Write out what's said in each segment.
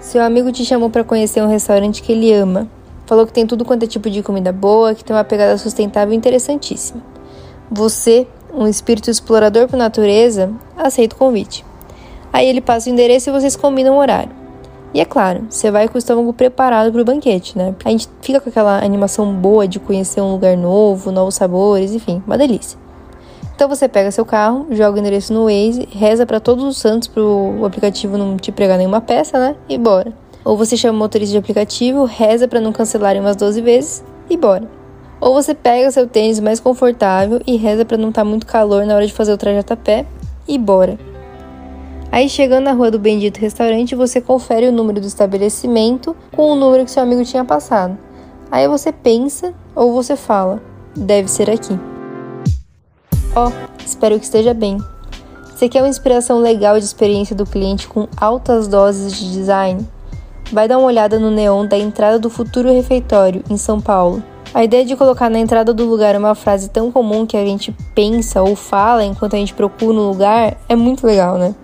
Seu amigo te chamou para conhecer um restaurante que ele ama. Falou que tem tudo quanto é tipo de comida boa, que tem uma pegada sustentável interessantíssima. Você, um espírito explorador por natureza, aceita o convite. Aí ele passa o endereço e vocês combinam o horário. E é claro, você vai com o estômago preparado para o banquete, né? A gente fica com aquela animação boa de conhecer um lugar novo, novos sabores, enfim, uma delícia. Então você pega seu carro, joga o endereço no Waze, reza para todos os santos para o aplicativo não te pregar nenhuma peça, né? E bora. Ou você chama o motorista de aplicativo, reza para não cancelarem umas 12 vezes e bora. Ou você pega seu tênis mais confortável e reza para não estar tá muito calor na hora de fazer o trajeto a pé e bora. Aí chegando na rua do bendito restaurante, você confere o número do estabelecimento com o número que seu amigo tinha passado. Aí você pensa ou você fala: deve ser aqui. Ó, oh, espero que esteja bem. Você quer uma inspiração legal de experiência do cliente com altas doses de design? Vai dar uma olhada no neon da entrada do futuro refeitório em São Paulo. A ideia de colocar na entrada do lugar uma frase tão comum que a gente pensa ou fala enquanto a gente procura um lugar é muito legal, né?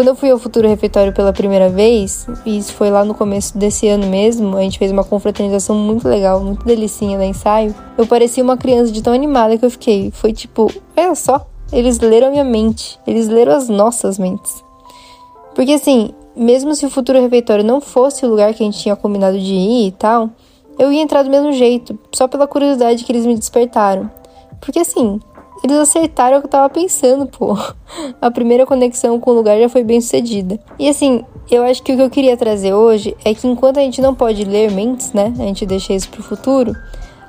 Quando eu fui ao Futuro Refeitório pela primeira vez, e isso foi lá no começo desse ano mesmo, a gente fez uma confraternização muito legal, muito delicinha no ensaio. Eu parecia uma criança de tão animada que eu fiquei. Foi tipo, olha só, eles leram a minha mente, eles leram as nossas mentes. Porque assim, mesmo se o Futuro Refeitório não fosse o lugar que a gente tinha combinado de ir e tal, eu ia entrar do mesmo jeito, só pela curiosidade que eles me despertaram. Porque assim, eles acertaram o que eu tava pensando, pô. A primeira conexão com o lugar já foi bem sucedida. E assim, eu acho que o que eu queria trazer hoje é que enquanto a gente não pode ler mentes, né? A gente deixa isso pro futuro.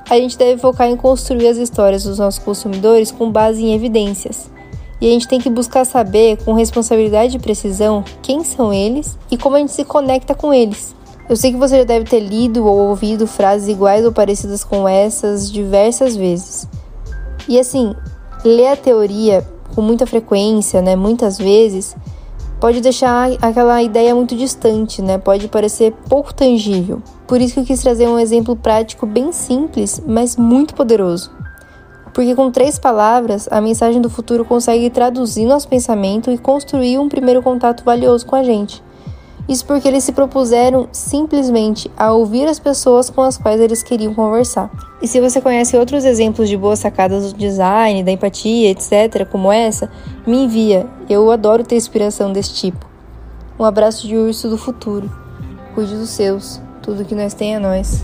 A gente deve focar em construir as histórias dos nossos consumidores com base em evidências. E a gente tem que buscar saber, com responsabilidade e precisão, quem são eles e como a gente se conecta com eles. Eu sei que você já deve ter lido ou ouvido frases iguais ou parecidas com essas diversas vezes. E assim, ler a teoria com muita frequência, né, muitas vezes, pode deixar aquela ideia muito distante, né? Pode parecer pouco tangível. Por isso que eu quis trazer um exemplo prático bem simples, mas muito poderoso. Porque com três palavras, a mensagem do futuro consegue traduzir nosso pensamento e construir um primeiro contato valioso com a gente. Isso porque eles se propuseram simplesmente a ouvir as pessoas com as quais eles queriam conversar. E se você conhece outros exemplos de boas sacadas do design, da empatia, etc., como essa, me envia. Eu adoro ter inspiração desse tipo. Um abraço de urso do futuro. Cuide dos seus. Tudo que nós tem é nós.